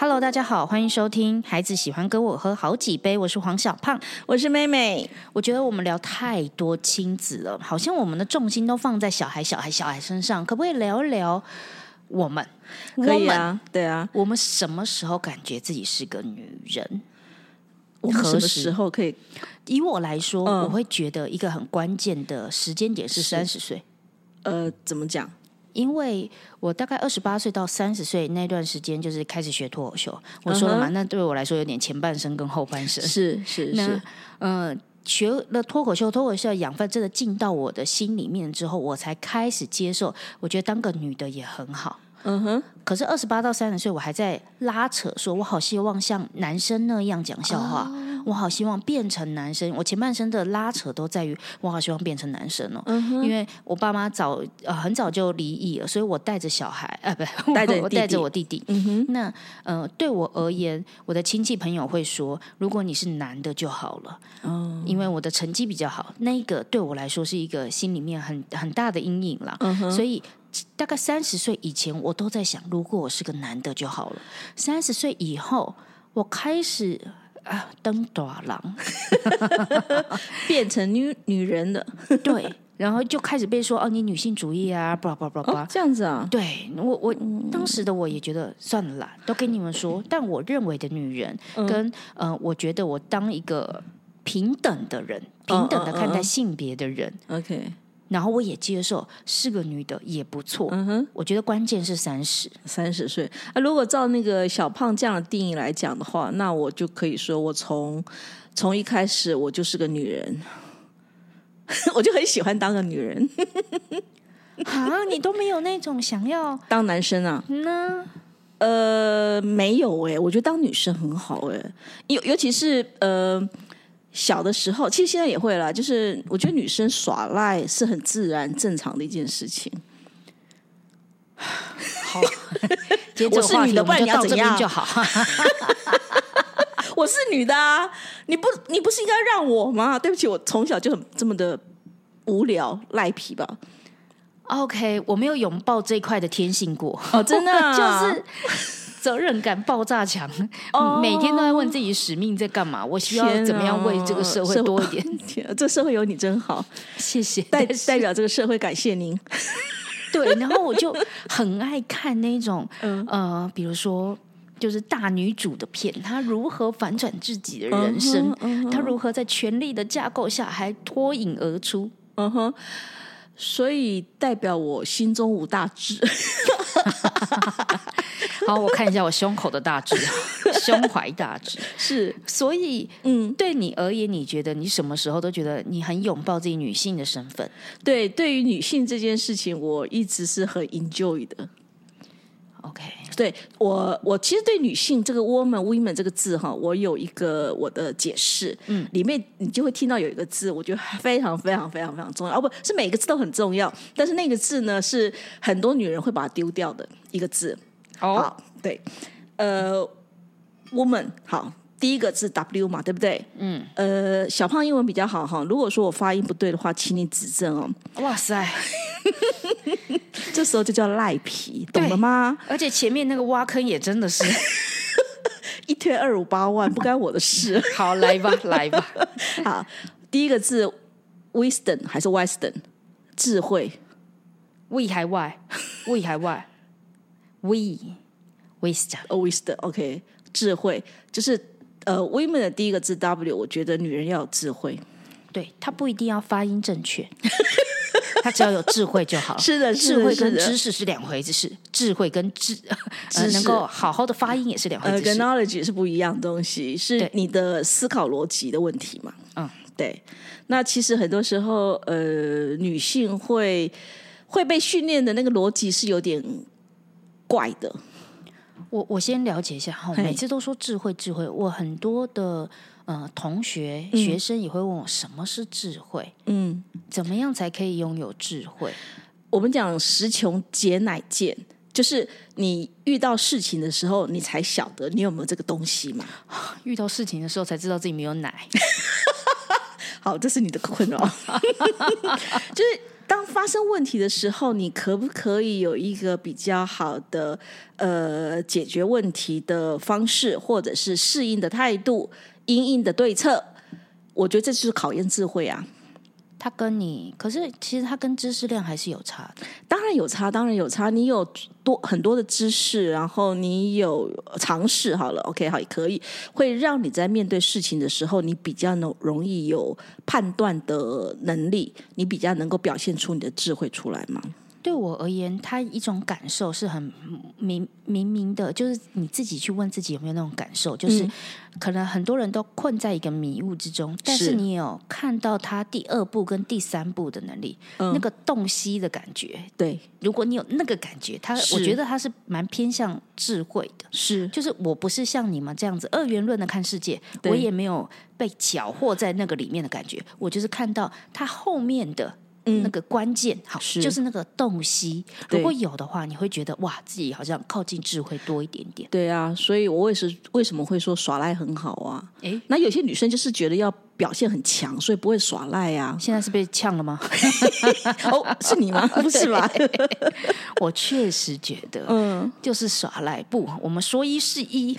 Hello，大家好，欢迎收听《孩子喜欢跟我喝好几杯》，我是黄小胖。我是妹妹，我觉得我们聊太多亲子了，好像我们的重心都放在小孩、小孩、小孩身上，可不可以聊一聊我们？可以啊，对啊。我们什么时候感觉自己是个女人？我们什么时时候可以？以我来说，嗯我会觉得一个很关键的时间点是是三十岁。呃，怎么讲？因为我大概二十八岁到三十岁那段时间，就是开始学脱口秀。我说了嘛那对我来说有点前半生跟后半生。是是 那是，呃，学了脱口秀，脱口秀的养分真的进到我的心里面之后，我才开始接受。我觉得当个女的也很好。嗯哼，可是二十八到三十岁，我还在拉扯，说我好希望像男生那样讲笑话，哦我好希望变成男生。我前半生的拉扯都在于我好希望变成男生哦，嗯因为我爸妈早呃很早就离异了，所以我带着小孩，呃，不，带着你我带着我弟弟。嗯哼，那呃，对我而言，我的亲戚朋友会说，如果你是男的就好了，哦，因为我的成绩比较好，那个对我来说是一个心里面很很大的阴影啦。嗯，所以大概三十岁以前，我都在想，如果我是个男的就好了。三十岁以后，我开始啊登短廊，变成女女人了。对，然后就开始被说哦，你女性主义啊，巴拉巴拉巴哦拉，。这样子啊？对我，我当时的我也觉得算了啦，都跟你们说。但我认为的女人跟呃，我觉得我当一个平等的人，平等的看待性别的人，OK，然后我也接受是个女的也不错。嗯哼，我觉得关键是三十，三十岁啊。如果照那个小胖这样的定义来讲的话，那我就可以说，我从从一开始我就是个女人，我就很喜欢当个女人。啊，你都没有那种想要当男生啊，呢？呃，没有哎、我觉得当女生很好哎、尤尤其是呃小的时候，其实现在也会啦。就是我觉得女生耍赖是很自然正常的一件事情。好，我是女的不然话题我们就到你要怎样就好。我是女的啊，你不你不是应该让我吗？对不起，我从小就很这么的无聊赖皮吧？OK，我没有拥抱这一块的天性过，哦，真的、啊，就是责任感爆炸强，哦每天都在问自己使命在干嘛，我需要怎么样为这个啊社会多一点。天啊这社会有你真好，谢谢，代代表这个社会感谢您。对，然后我就很爱看那种嗯呃，比如说。就是大女主的片，她如何反转自己的人生，她如何在权力的架构下还脱颖而出。嗯哼，所以代表我心中无大志。好，我看一下我胸口的大志，胸怀大志。是，所以，嗯，对你而言，你觉得你什么时候都觉得你很拥抱自己女性的身份对，对于女性这件事情，我一直是很 enjoy 的。？OK，对我，我其实对女性这个 woman women 这个字哈，我有一个我的解释，嗯，里面你就会听到有一个字，我觉得非常非常非常非常重要，哦，不是每个字都很重要，但是那个字呢是很多女人会把它丢掉的一个字。哦，好，对，呃，woman 好。第一个字 W 嘛，对不对？嗯。呃，小胖英文比较好哈。如果说我发音不对的话，请你指正哦。哇塞！这时候就叫赖皮，懂了吗？而且前面那个挖坑也真的是，一推二五八万，不干我的事。好来吧，来吧。好，第一个字 wisdom 还是 wisdom？智慧。We 还外，胃还外，we wisdom。哦 wisdom，OK，、智慧就是呃，women 的第一个字 W，我觉得女人要有智慧。对她不一定要发音正确，她只要有智慧就好。是的是的智慧跟知识是两回事，智慧跟智 呃能够好好的发音也是两回呃，事。跟 knowledge 是不一样的东西，是你的思考逻辑的问题嘛？嗯，对。那其实很多时候，呃，女性会会被训练的那个逻辑是有点怪的。我我先了解一下哈，每次都说智慧智慧，我很多的呃同学嗯学生也会问我什么是智慧，嗯，怎么样才可以拥有智慧？我们讲十穷解乃见，就是你遇到事情的时候，你才晓得你有没有这个东西嘛。遇到事情的时候才知道自己没有奶，好，这是你的困扰，就是当发生问题的时候，你可不可以有一个比较好的呃解决问题的方式，或者是适应的态度、应应的对策？我觉得这就是考验智慧啊。他跟你，可是其实他跟知识量还是有差的。当然有差，当然有差。你有多很多的知识，然后你有尝试，好了，OK，好也可以，会让你在面对事情的时候，你比较能容易有判断的能力，你比较能够表现出你的智慧出来吗？对我而言，他一种感受是很明明明的，就是你自己去问自己有没有那种感受，就是可能很多人都困在一个迷雾之中，但是你有看到他第二步跟第三步的能力，那个洞悉的感觉。对，如果你有那个感觉，他我觉得他是蛮偏向智慧的，是，就是我不是像你们这样子二元论的看世界，我也没有被搅和在那个里面的感觉，我就是看到他后面的。那个关键好，就是那个洞悉。如果有的话，你会觉得哇，自己好像靠近智慧多一点点。对啊，所以我也是为什么会说耍赖很好啊？哎，那有些女生就是觉得要表现很强，所以不会耍赖呀。现在是被呛了吗？哦，是你吗？不是吧？我确实觉得，嗯，就是耍赖。不，我们说一是一，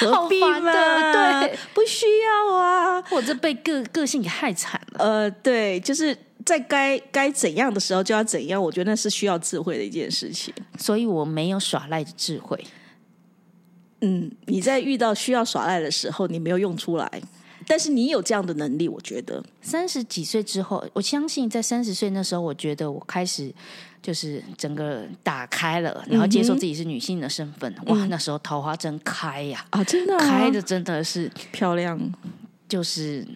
何必呢？对，不需要啊。我这被个个性给害惨了。呃，对，就是。在该该怎样的时候就要怎样，我觉得那是需要智慧的一件事情。所以我没有耍赖的智慧。嗯，你在遇到需要耍赖的时候，你没有用出来，但是你有这样的能力。我觉得三十几岁之后，我相信在三十岁那时候，我觉得我开始就是整个打开了，然后接受自己是女性的身份。哇，那时候桃花真开呀！啊，真的开的真的是漂亮，就是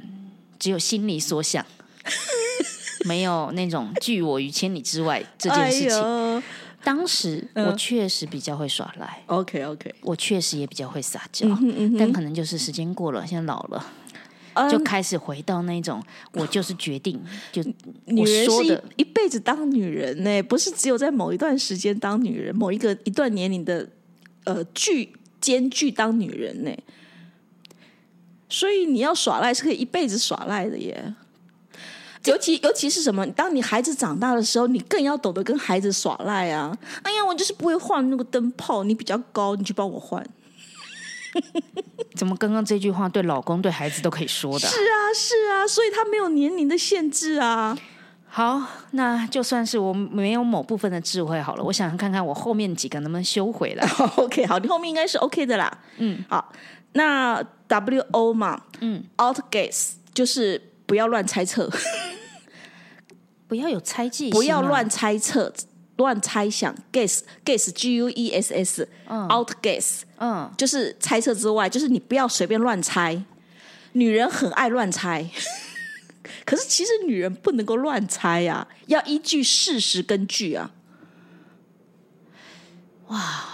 只有心里所想。没有那种拒我于千里之外这件事情。当时我确实比较会耍赖，OK OK，我确实也比较会撒娇，但可能就是时间过了，现在老了，就开始回到那种我就是决定，就女人是一一辈子当女人呢，不是只有在某一段时间当女人，某一个一段年龄的呃具兼具当女人呢。所以你要耍赖是可以一辈子耍赖的耶。尤其尤其是什么？当你孩子长大的时候，你更要懂得跟孩子耍赖啊！哎呀，我就是不会换那个灯泡，你比较高，你去帮我换。怎么刚刚这句话对老公对孩子都可以说的？是啊，是啊，所以他没有年龄的限制啊。好，那就算是我没有某部分的智慧好了，我想看看我后面几个能不能修回来。OK，好，你后面应该是 OK 的啦。嗯，好，那 W O 嘛，嗯，Out guess 就是不要乱猜测。不要有猜忌，不要乱猜测、乱猜想。Guess, guess, G U E S S, 嗯 out guess，嗯，就是猜测之外，就是你不要随便乱猜。女人很爱乱猜，可是其实女人不能够乱猜呀，要依据事实根据啊。哇，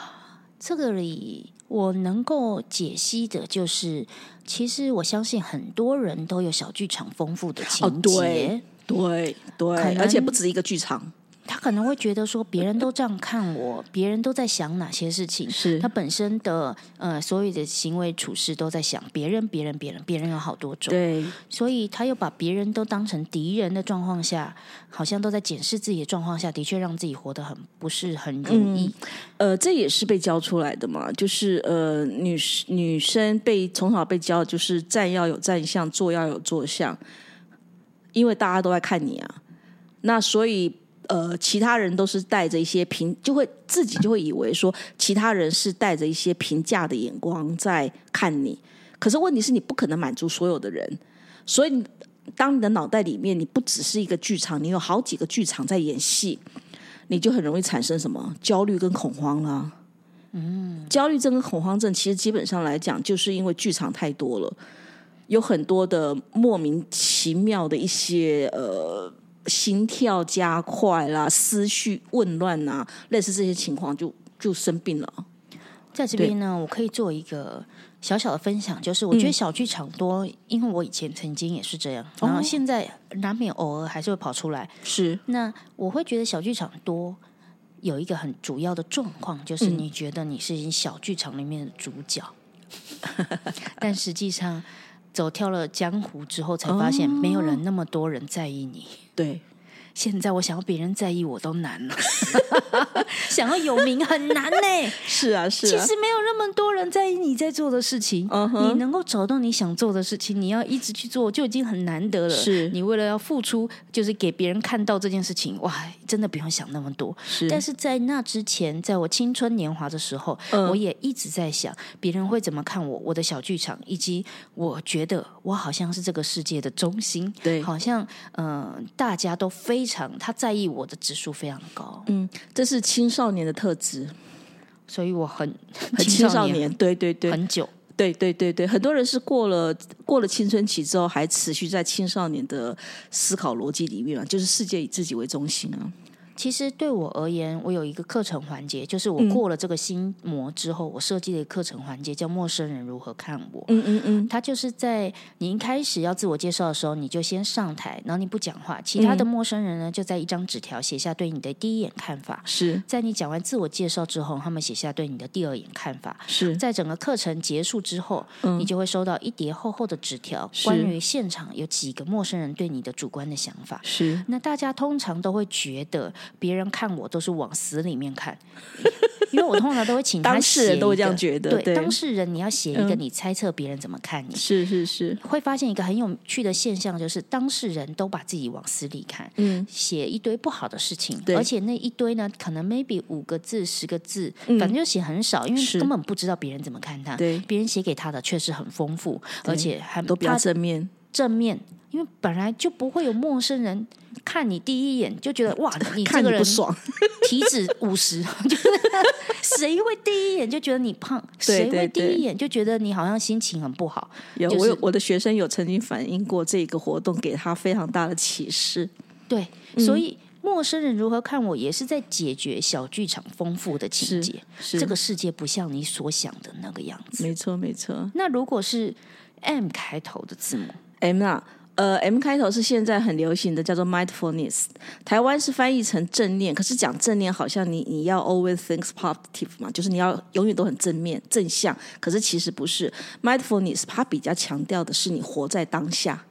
这个里我能够解析的就是，其实我相信很多人都有小剧场丰富的情节。对对，而且不止一个剧场。他可能会觉得说，别人都这样看我，别人都在想哪些事情？是他本身的呃，所有的行为处事都在想别人，别人，别人，别人有好多种。对，所以他又把别人都当成敌人的状况下，好像都在检视自己的状况下，的确让自己活得很不是很如意。呃，这也是被教出来的嘛，就是呃，女女生被从小被教，就是站要有站相，坐要有坐相。因为大家都在看你啊，那所以呃，其他人都是带着一些评，就会自己就会以为说，其他人是带着一些评价的眼光在看你。可是问题是你不可能满足所有的人，所以当你的脑袋里面你不只是一个剧场，你有好几个剧场在演戏，你就很容易产生什么焦虑跟恐慌啦。嗯，焦虑症跟恐慌症其实基本上来讲，就是因为剧场太多了。有很多的莫名其妙的一些呃心跳加快啦、思绪紊乱呐，类似这些情况就就生病了。在这边呢，我可以做一个小小的分享，就是我觉得小剧场多，因为我以前曾经也是这样，然后现在难免偶尔还是会跑出来。是，那我会觉得小剧场多有一个很主要的状况，就是你觉得你是小剧场里面的主角，但实际上。走跳了江湖之后，才发现没有人那么多人在意你。对，现在我想要别人在意我都难了，想要有名很难呢。是啊，是。其实没有那么多人在意你在做的事情。你能够找到你想做的事情，你要一直去做，就已经很难得了。是你为了要付出，就是给别人看到这件事情，哇，真的不用想那么多。是。但是在那之前，在我青春年华的时候，我也一直在想别人会怎么看我，我的小剧场，以及我觉得我好像是这个世界的中心。对，好像嗯，大家都非。常他在意我的指数非常高，嗯，这是青少年的特质，所以我很很 青少年，对对对，很久，对对对对，很多人是过了过了青春期之后，还持续在青少年的思考逻辑里面嘛，就是世界以自己为中心啊。其实对我而言，我有一个课程环节，就是我过了这个心魔之后，我设计的课程环节叫“陌生人如何看我”。嗯嗯嗯，他就是在你一开始要自我介绍的时候，你就先上台，然后你不讲话，其他的陌生人呢就在一张纸条写下对你的第一眼看法。是在你讲完自我介绍之后，他们写下对你的第二眼看法。是在整个课程结束之后，你就会收到一叠厚厚的纸条，关于现场有几个陌生人对你的主观的想法。是那大家通常都会觉得。别人看我都是往死里面看，因为我通常都会请当事人都会这样觉得。对，当事人你要写一个你猜测别人怎么看你，是是是，会发现一个很有趣的现象，就是当事人都把自己往死里看，嗯，写一堆不好的事情，而且那一堆呢，可能 maybe 五个字、十个字，反正就写很少，因为根本不知道别人怎么看他。对，别人写给他的确实很丰富，而且还都比较正面，正面。因为本来就不会有陌生人看你第一眼就觉得哇，你这个人不爽，体脂五十，就 是谁会第一眼就觉得你胖？谁会第一眼就觉得你好像心情很不好？有我有我的学生有曾经反映过这个活动给他非常大的启示。对，所以陌生人如何看我，也是在解决小剧场丰富的情节。是这个世界不像你所想的那个样子。没错，没错。那如果是 M 开头的字母，M 啊。呃，M 开头是现在很流行的，叫做 mindfulness。台湾是翻译成正念，可是讲正念好像你你要 always think positive 嘛，就是你要永远都很正面正向。可是其实不是，mindfulness 它比较强调的是你活在当下，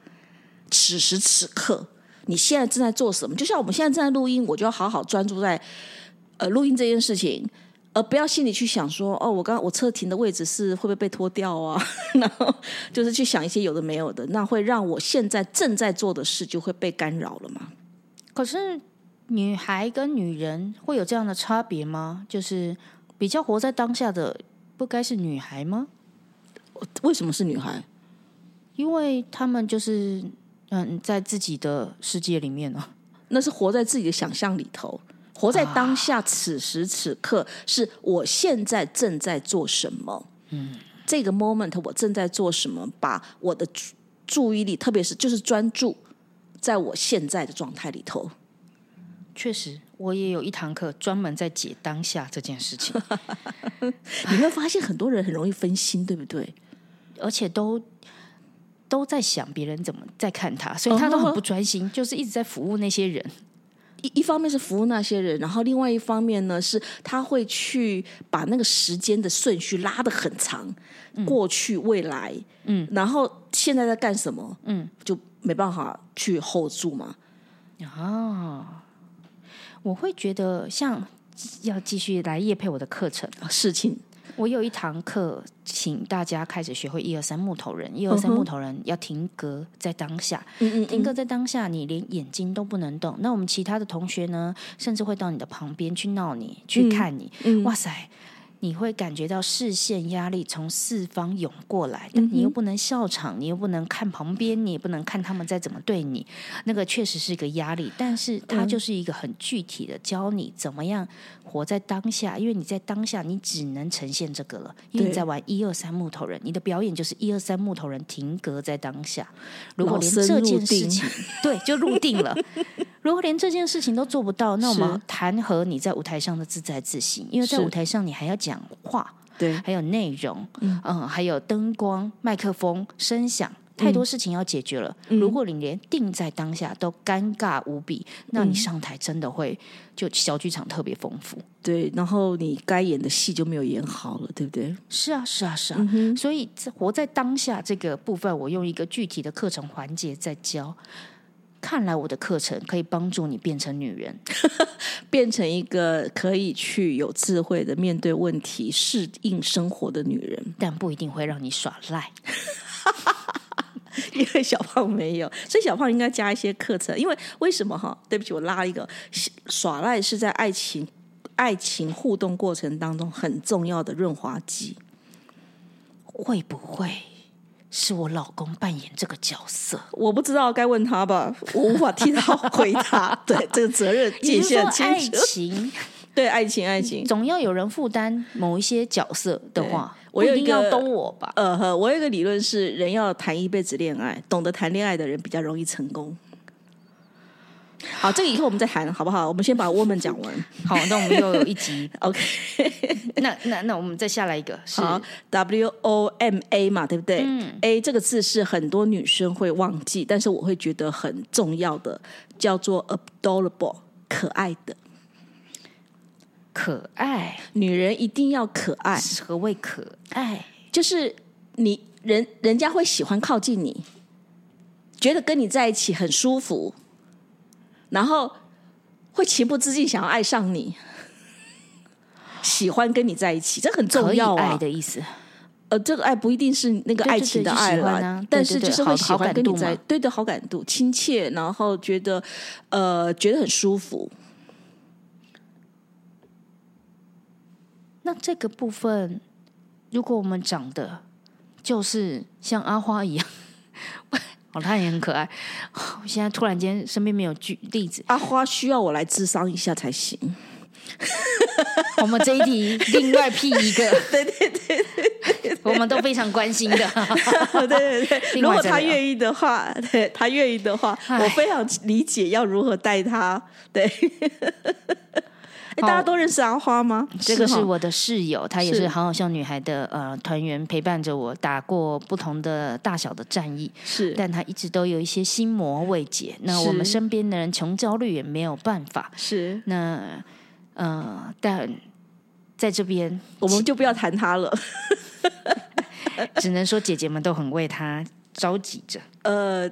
此时此刻，你现在正在做什么？就像我们现在正在录音，我就要好好专注在呃录音这件事情。呃，不要心里去想说，哦，我刚我车停的位置是会不会被拖掉啊？然后就是去想一些有的没有的，那会让我现在正在做的事就会被干扰了吗？可是女孩跟女人会有这样的差别吗？就是比较活在当下的，不该是女孩吗？为什么是女孩？因为他们就是嗯，在自己的世界里面呢，那是活在自己的想象里头。活在当下，此时此刻是我现在正在做什么？嗯，这个 moment 我正在做什么？把我的注注意力，特别是就是专注在我现在的状态里头。确实，我也有一堂课专门在解当下这件事情。你会发现很多人很容易分心，对不对？而且都都在想别人怎么在看他，所以他都很不专心，就是一直在服务那些人。一一方面是服务那些人，然后另外一方面呢，是他会去把那个时间的顺序拉得很长，过去、未来，嗯，然后现在在干什么，嗯，就没办法去 hold 住嘛。啊，我会觉得像要继续来夜配我的课程事情。我有一堂课，请大家开始学会一二三木头人。一二三木头人要停格在当下，停格在当下，你连眼睛都不能动。那我们其他的同学呢，甚至会到你的旁边去闹你，去看你。哇塞！你会感觉到视线压力从四方涌过来，但你又不能笑场，你又不能看旁边，你也不能看他们在怎么对你，那个确实是一个压力。但是它就是一个很具体的教你怎么样活在当下，因为你在当下，你只能呈现这个了。因为你在玩一二三木头人，你的表演就是一二三木头人停格在当下。如果连这件事情，对，就入定了。如果连这件事情都做不到，那我们谈何你在舞台上的自在自信？因为在舞台上你还要讲话，对，还有内容，嗯，还有灯光、麦克风、声响，太多事情要解决了。如果你连定在当下都尴尬无比，那你上台真的会就小剧场特别丰富。对，然后你该演的戏就没有演好了，对不对？是啊，是啊，是啊。所以活在当下这个部分，我用一个具体的课程环节在教。看来我的课程可以帮助你变成女人，变成一个可以去有智慧的面对问题、适应生活的女人，但不一定会让你耍赖。因为小胖没有，所以小胖应该加一些课程。因为为什么哈？对不起，我拉一个耍赖是在爱情爱情互动过程当中很重要的润滑剂。会不会是我老公扮演这个角色？我不知道，该问他吧。我无法替他回答。对这个责任界限清楚。爱情，对爱情，爱情总要有人负担某一些角色的话，我一定要都我吧。呃呵，我有一个理论是，人要谈一辈子恋爱，懂得谈恋爱的人比较容易成功。好，这个以后我们再谈，好不好？我们先把 woman 讲完。好，那我们又有一集。OK，那那那我们再下来一个，好，W O M A 嘛，对不对？嗯。A 这个字是很多女生会忘记，但是我会觉得很重要的，叫做 adorable，可爱的。可爱，女人一定要可爱。何谓可爱？就是你人人家会喜欢靠近你，觉得跟你在一起很舒服。然后会情不自禁想要爱上你，喜欢跟你在一起，这很重要啊。爱的意思，呃，这个爱不一定是那个爱情的爱了，但是就是会喜欢跟你在对的好感度、亲切，然后觉得呃觉得很舒服。那这个部分，如果我们长得就是像阿花一样。哦，他也很可爱。我现在突然间身边没有举例子，阿花需要我来智商一下才行。我们这一题另外辟一个，对对对对，我们都非常关心的。对对对，如果他愿意的话，对他愿意的话，我非常理解要如何带他。对。大家都认识阿花吗？这个是我的室友，她也是好好笑女孩的呃团员，陪伴着我打过不同的大小的战役。是，但她一直都有一些心魔未解。那我们身边的人穷焦虑也没有办法。是，那呃，但在这边我们就不要谈她了，只能说姐姐们都很为她着急着。呃。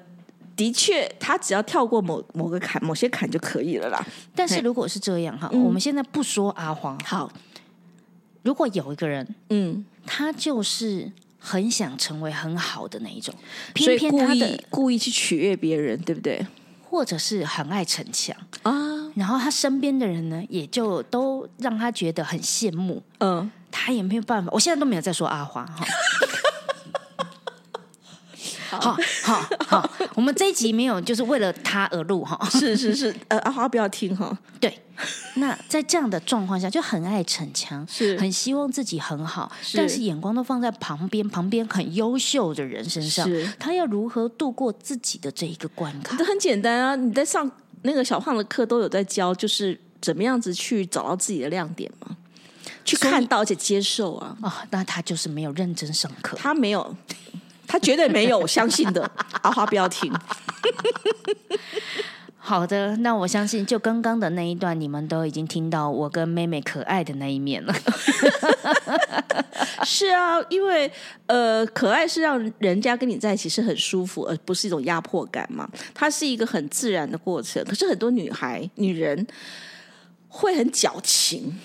的确，他只要跳过某某个坎、某些坎就可以了啦。但是如果是这样哈，我们现在不说阿黄好。如果有一个人，嗯，他就是很想成为很好的那一种，偏偏他的故意去取悦别人，对不对？或者是很爱逞强啊，然后他身边的人呢，也就都让他觉得很羡慕。嗯，他也没有办法。我现在都没有在说阿花哈。好。好好，我们这一集没有就是为了他而录哈，是是是，呃，阿花不要听哈。对，那在这样的状况下，就很爱逞强，是。很希望自己很好，但是眼光都放在旁边，旁边很优秀的人身上，他要如何度过自己的这一个关卡？这很简单啊，你在上那个小胖的课都有在教，就是怎么样子去找到自己的亮点嘛，去看到而且接受啊。啊，那他就是没有认真上课，他没有。他绝对没有，相信的。阿花不要听。好的，那我相信，就刚刚的那一段，你们都已经听到我跟妹妹可爱的那一面了。是啊，因为呃，可爱是让人家跟你在一起是很舒服，而不是一种压迫感嘛。它是一个很自然的过程。可是很多女孩、女人会很矫情。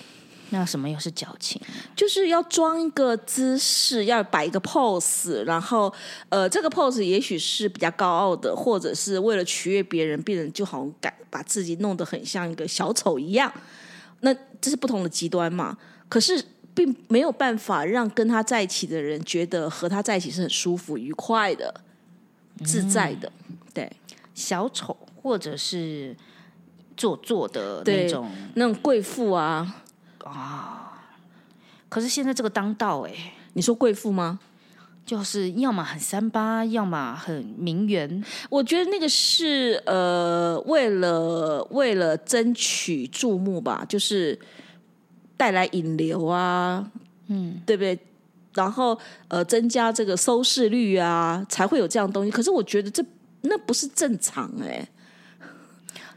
那什么又是矫情？就是要装一个姿势，要摆一个 pose，然后呃，这个 pose 也许是比较高傲的，或者是为了取悦别人，别人就好像敢把自己弄得很像一个小丑一样。那这是不同的极端嘛？可是并没有办法让跟他在一起的人觉得和他在一起是很舒服、愉快的、自在的。对，小丑或者是做作的那种那种贵妇啊。啊！可是现在这个当道哎，你说贵妇吗？就是要么很三八，要么很名媛。我觉得那个是呃，为了为了争取注目吧，就是带来引流啊，嗯，对不对？然后呃，增加这个收视率啊，才会有这样东西。可是我觉得这那不是正常哎。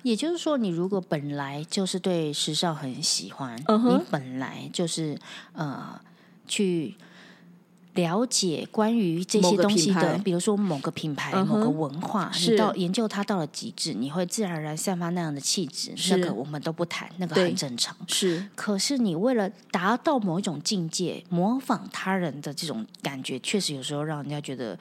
也就是说，你如果本来就是对时尚很喜欢，你本来就是呃去了解关于这些东西的，比如说某个品牌、某个文化，你到研究它到了极致，你会自然而然散发那样的气质。那个我们都不谈，那个很正常。是，可是你为了达到某一种境界，模仿他人的这种感觉，确实有时候让人家觉得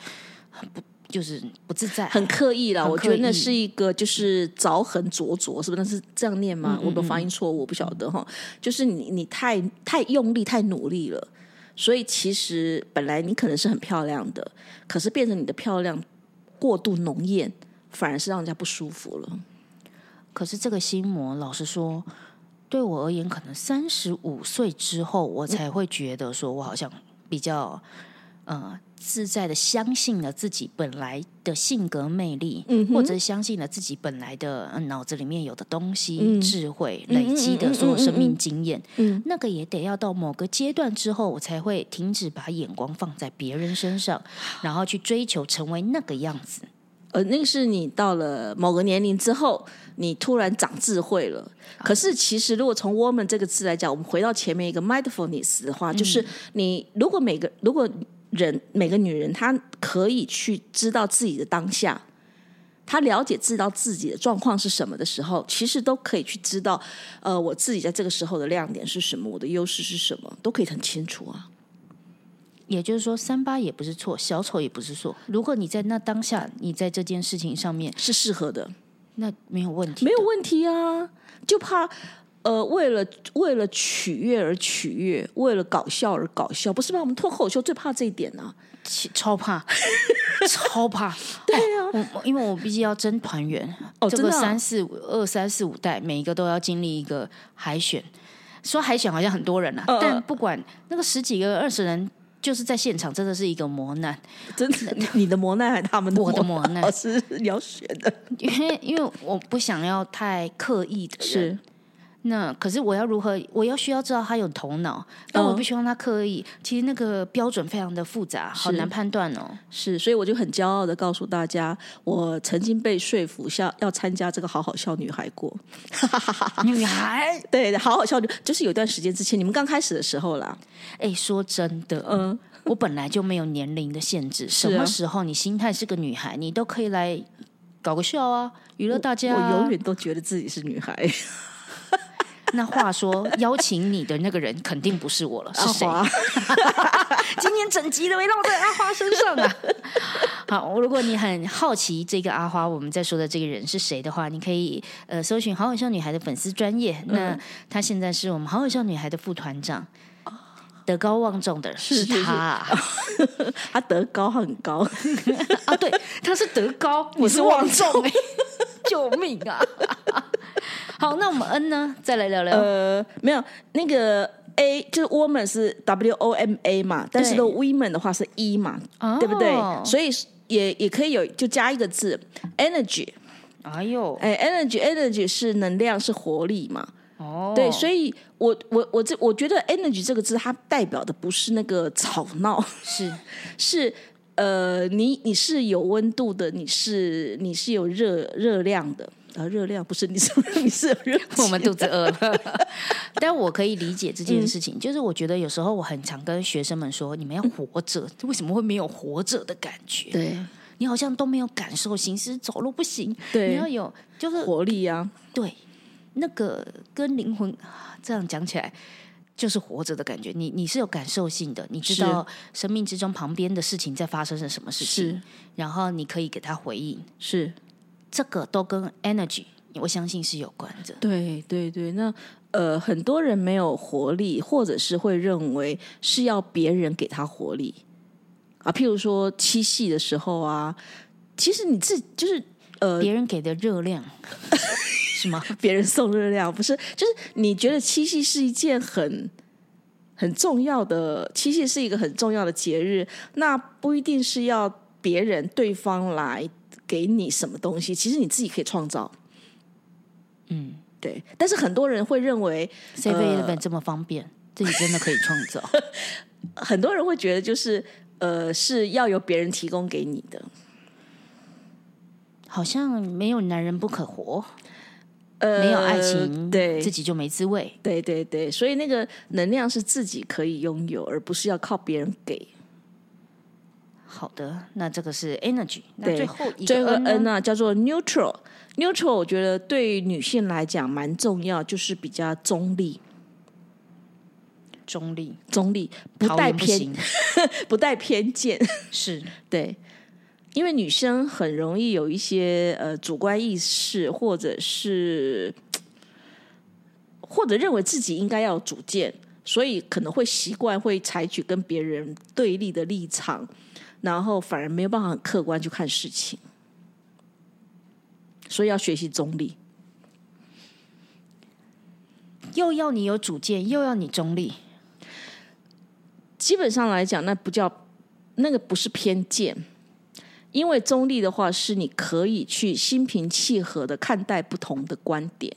很不。就是不自在，很刻意了。我觉得那是一个就是凿痕灼灼，是不是？那是这样念吗？我的发音错误，我不晓得哈。就是你你太太用力、太努力了，所以其实本来你可能是很漂亮的，可是变成你的漂亮过度浓艳，反而是让人家不舒服了。可是这个心魔，老实说，对我而言，可能三十五岁之后，我才会觉得说我好像比较呃。自在的相信了自己本来的性格魅力，或者相信了自己本来的脑子里面有的东西、智慧累积的所有生命经验，那个也得要到某个阶段之后，我才会停止把眼光放在别人身上，然后去追求成为那个样子。呃，那个是你到了某个年龄之后，你突然长智慧了。可是其实，如果从 “woman” 这个字来讲，我们回到前面一个 “mindfulness” 的话，就是你如果每个如果。人每个女人，她可以去知道自己的当下，她了解知道自己的状况是什么的时候，其实都可以去知道，呃，我自己在这个时候的亮点是什么，我的优势是什么，都可以很清楚啊。也就是说，三八也不是错，小丑也不是错。如果你在那当下，你在这件事情上面是适合的，那没有问题，没有问题啊，就怕。呃，为了为了取悦而取悦，为了搞笑而搞笑，不是吗？我们脱口秀最怕这一点呢，超怕，超怕。对呀，我因为我毕竟要争团员，哦，这个三四五二三四五代，每一个都要经历一个海选。说海选好像很多人啊，但不管那个十几个二十人，就是在现场，真的是一个磨难。真的，你的磨难还是他们的？我的磨难是你要选的，因为因为我不想要太刻意的是。那可是我要如何？我要需要知道他有头脑，但我不希望他刻意。其实那个标准非常的复杂，好难判断哦。是，所以我就很骄傲的告诉大家，我曾经被说服下要参加这个好好笑女孩过。女孩，对，好好笑就是有段时间之前，你们刚开始的时候啦。哎，说真的，嗯，我本来就没有年龄的限制，什么时候你心态是个女孩，你都可以来搞个笑啊，娱乐大家。我永远都觉得自己是女孩。那话说，邀请你的那个人肯定不是我了，是谁？今天整集都围绕在阿花身上啊！好，如果你很好奇这个阿花，我们在说的这个人是谁的话，你可以呃搜寻好好笑女孩的粉丝专业。那他现在是我们好好笑女孩的副团长，德高望重的是他，他德高很高啊！对，他是德高，我是望重，救命啊！好，那我们 N 呢？再来聊聊。呃，没有，那个 A 就是 woman 是 W O M A 嘛，但是的 women 的话是 E 嘛，对不对？所以也也可以有就加一个字 energy。哎呦，哎，energy energy 是能量是活力嘛？哦，对，所以我我我这我觉得 energy 这个字它代表的不是那个吵闹，是 是呃，你你是有温度的，你是你是有热热量的。啊，热量不是你是你是热，我们肚子饿了。但我可以理解这件事情，就是我觉得有时候我很常跟学生们说，你们要活着，为什么会没有活着的感觉？对你好像都没有感受，行尸走肉不行，对，你要有就是活力啊。对，那个跟灵魂这样讲起来，就是活着的感觉。你你是有感受性的，你知道生命之中旁边的事情在发生着什么事情，然后你可以给他回应，是。这个都跟 energy，我相信是有关的。对对对，那呃，很多人没有活力，或者是会认为是要别人给他活力啊。譬如说七夕的时候啊，其实你自就是呃，别人给的热量 是吗？别人送热量不是？就是你觉得七夕是一件很很重要的，七夕是一个很重要的节日，那不一定是要别人对方来。给你什么东西，其实你自己可以创造。嗯，对。但是很多人会认为，Seven Eleven 这么方便，自己真的可以创造。很多人会觉得，就是呃，是要由别人提供给你的。好像没有男人不可活，呃，没有爱情，对，自己就没滋味。对对对，所以那个能量是自己可以拥有，而不是要靠别人给。好的，那这个是 energy。那对最后一最后个 N 呢？呢叫做 neutral。neutral 我觉得对女性来讲蛮重要，就是比较中立，中立，中立不带偏不 不带偏见。是 对，因为女生很容易有一些呃主观意识，或者是或者认为自己应该要有主见，所以可能会习惯会采取跟别人对立的立场，然后反而没有办法很客观去看事情，所以要学习中立。又要你有主见，又要你中立，基本上来讲，那不叫那个不是偏见，因为中立的话是你可以去心平气和的看待不同的观点。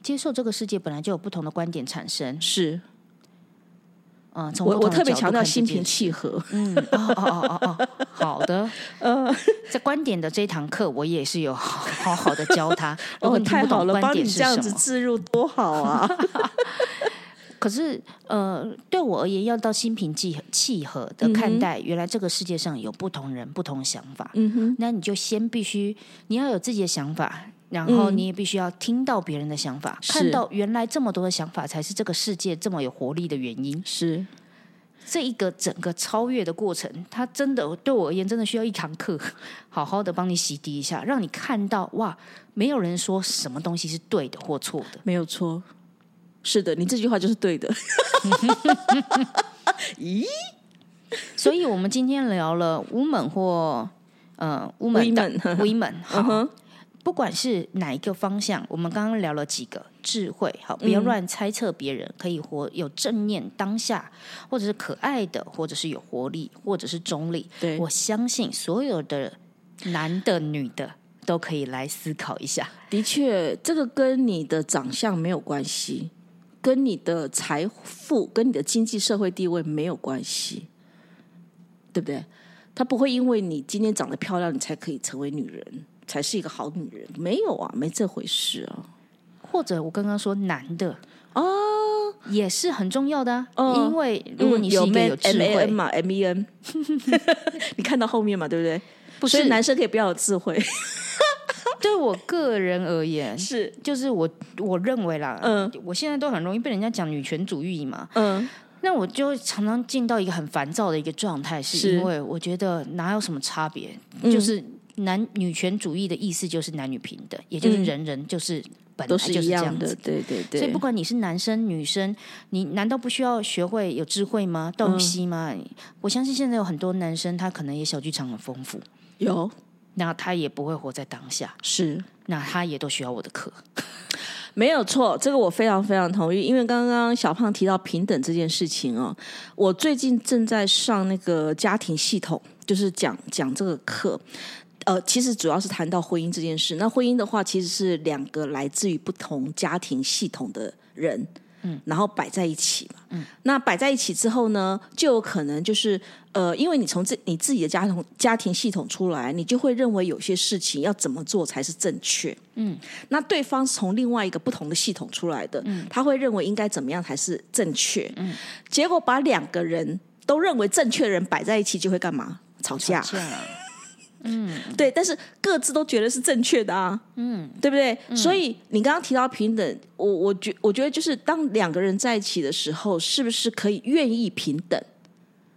接受这个世界本来就有不同的观点产生。是嗯，从我我特别强调心平气和。嗯，哦哦哦哦哦，好的。呃，在观点的这一堂课，我也是有好好好的教他。如果哦，你听不太好了，懂观点帮你这样子置入多好啊！可是呃，对我而言，要到心平气气和的看待，原来这个世界上有不同人、不同想法。嗯哼，那你就先必须你要有自己的想法。然后嗯你也必须要听到别人的想法，是看到原来这么多的想法才是这个世界这么有活力的原因。是这一个整个超越的过程，它真的对我而言，真的需要一堂课，好好的帮你洗涤一下，让你看到哇，没有人说什么东西是对的或错的。没有错。是的，你这句话就是对的。咦所以我们今天聊了 woman 或呃 woman 的 Women women，好不管是哪一个方向，我们刚刚聊了几个智慧，好，不要嗯乱猜测别人，可以活有正念当下，或者是可爱的，或者是有活力，或者是中立。对我相信所有的男的、女的都可以来思考一下。的确，这个跟你的长相没有关系，跟你的财富、跟你的经济社会地位没有关系，对不对？他不会因为你今天长得漂亮，你才可以成为女人，才是一个好女人。没有啊，没这回事啊。或者我刚刚说男的哦，也是很重要的、啊，哦。因为如果你是有一个 man 嘛，M E N，你看到后面嘛，对不对？不所以是男生可以不要有智慧，对我个人而言，是。就是我我认为啦，嗯。我现在都很容易被人家讲女权主义嘛，嗯，那我就常常进到一个很烦躁的一个状态，是是。因为我觉得哪有什么差别，嗯。就是男女权主义的意思就是男女平等，也就是嗯人人就是本来都就是这样子，。对对对。所以不管你是男生女生，你难道不需要学会有智慧吗？嗯洞悉吗？我相信现在有很多男生，他可能也小剧场很丰富，有那他也不会活在当下，是那他也都需要我的课。没有错，这个我非常非常同意。因为刚刚小胖提到平等这件事情哦，我最近正在上那个家庭系统，就是讲讲这个课。呃，其实主要是谈到婚姻这件事。那婚姻的话，其实是两个来自于不同家庭系统的人，嗯，然后摆在一起嘛，嗯，那摆在一起之后呢，就有可能就是呃，因为你从这你自己的家庭家庭系统出来，你就会认为有些事情要怎么做才是正确，嗯那对方是从另外一个不同的系统出来的，嗯他会认为应该怎么样才是正确。结果把两个人都认为正确的人摆在一起，就会干嘛？吵架。这样，对，但是各自都觉得是正确的啊，嗯，对不对？所以你刚刚提到平等，我我觉我觉得就是当两个人在一起的时候，是不是可以愿意平等？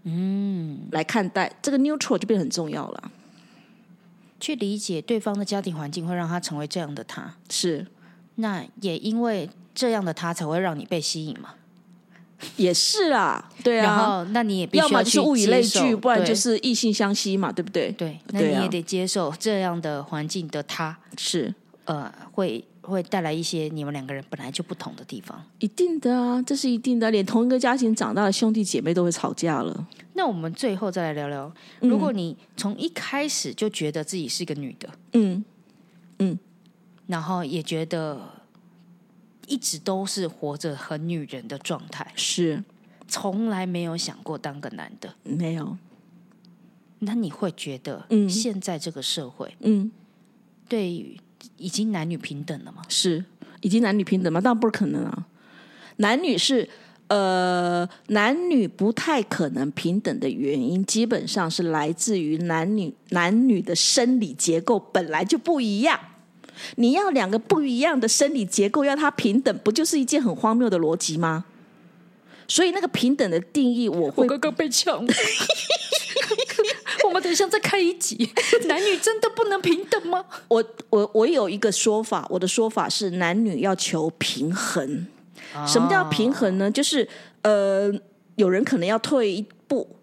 嗯，来看待这个 neutral 就变得很重要了。去理解对方的家庭环境，会让他成为这样的他。是，那也因为这样的他，才会让你被吸引嘛。也是啊，对然啊。后，那你也必须要么就是去物以类聚，不然就是异性相吸嘛，对不对？对。那你也得接受这样的环境的他，是呃，会会带来一些你们两个人本来就不同的地方。一定的啊，这是一定的，连同一个家庭长大的兄弟姐妹都会吵架了。那我们最后再来聊聊，如果你从一开始就觉得自己是个女的，嗯嗯，然后也觉得一直都是活着很女人的状态，是从来没有想过当个男的，没有，那你会觉得，嗯现在这个社会嗯，对于已经男女平等了吗？是已经男女平等吗？当然不可能啊。男女是呃，男女不太可能平等的原因，基本上是来自于男女男女的生理结构本来就不一样。你要两个不一样的生理结构，要它平等，不就是一件很荒谬的逻辑吗？所以那个平等的定义，我会我刚刚被呛。我们等一下再开一集，男女真的不能平等吗？我我我有一个说法，我的说法是男女要求平衡。什么叫平衡呢？就是呃，有人可能要退一步，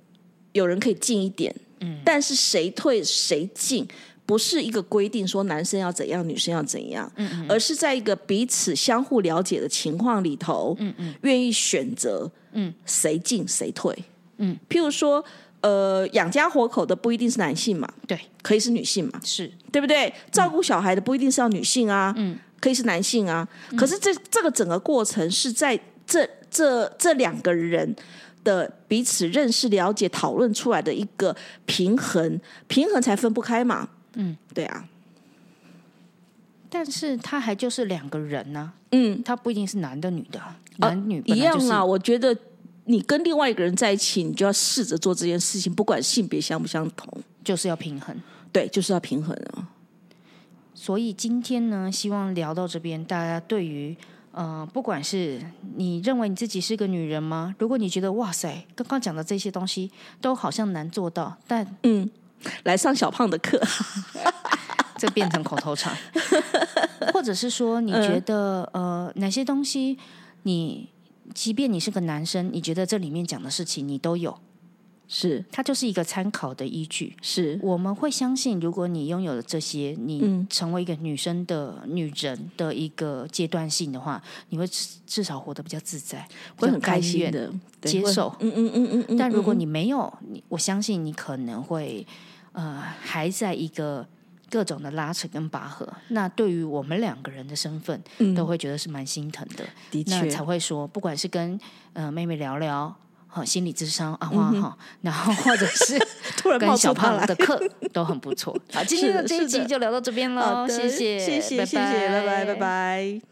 有人可以进一点，嗯，但是谁退谁进，不是一个规定说男生要怎样，女生要怎样，嗯而是在一个彼此相互了解的情况里头，嗯嗯，愿意选择，嗯，谁进谁退，嗯，譬如说，呃，养家活口的不一定是男性嘛，对，可以是女性嘛，是。对不对？照顾小孩的不一定是要女性啊，嗯。可以是男性啊，可是这这个整个过程是在这这这两个人的彼此认识、了解、讨论出来的一个平衡，平衡才分不开嘛。嗯，对啊。但是他还就是两个人呢，嗯，他不一定是男的、女的，男女一样啊。我觉得你跟另外一个人在一起，你就要试着做这件事情，不管性别相不相同，就是要平衡。对，就是要平衡啊。所以今天呢，希望聊到这边，大家对于呃，不管是你认为你自己是个女人吗？如果你觉得哇塞，刚刚讲的这些东西都好像难做到，但嗯，来上小胖的课，这变成口头禅，或者是说你觉得呃，哪些东西你，即便你是个男生，你觉得这里面讲的事情你都有。是，它就是一个参考的依据。是，我们会相信，如果你拥有了这些，你成为一个女生的女人的一个阶段性的话，你会至少活得比较自在，会很开心的接受。嗯嗯嗯嗯。但如果你没有，你我相信你可能会呃还在一个各种的拉扯跟拔河。那对于我们两个人的身份，都会觉得是蛮心疼的。的确，才会说，不管是跟呃妹妹聊聊。好，心理智商啊，哇好，然后或者是 突然跟小胖的课都很不错。好，今天的这一集就聊到这边喽，谢谢，谢谢，谢谢，拜拜，拜拜。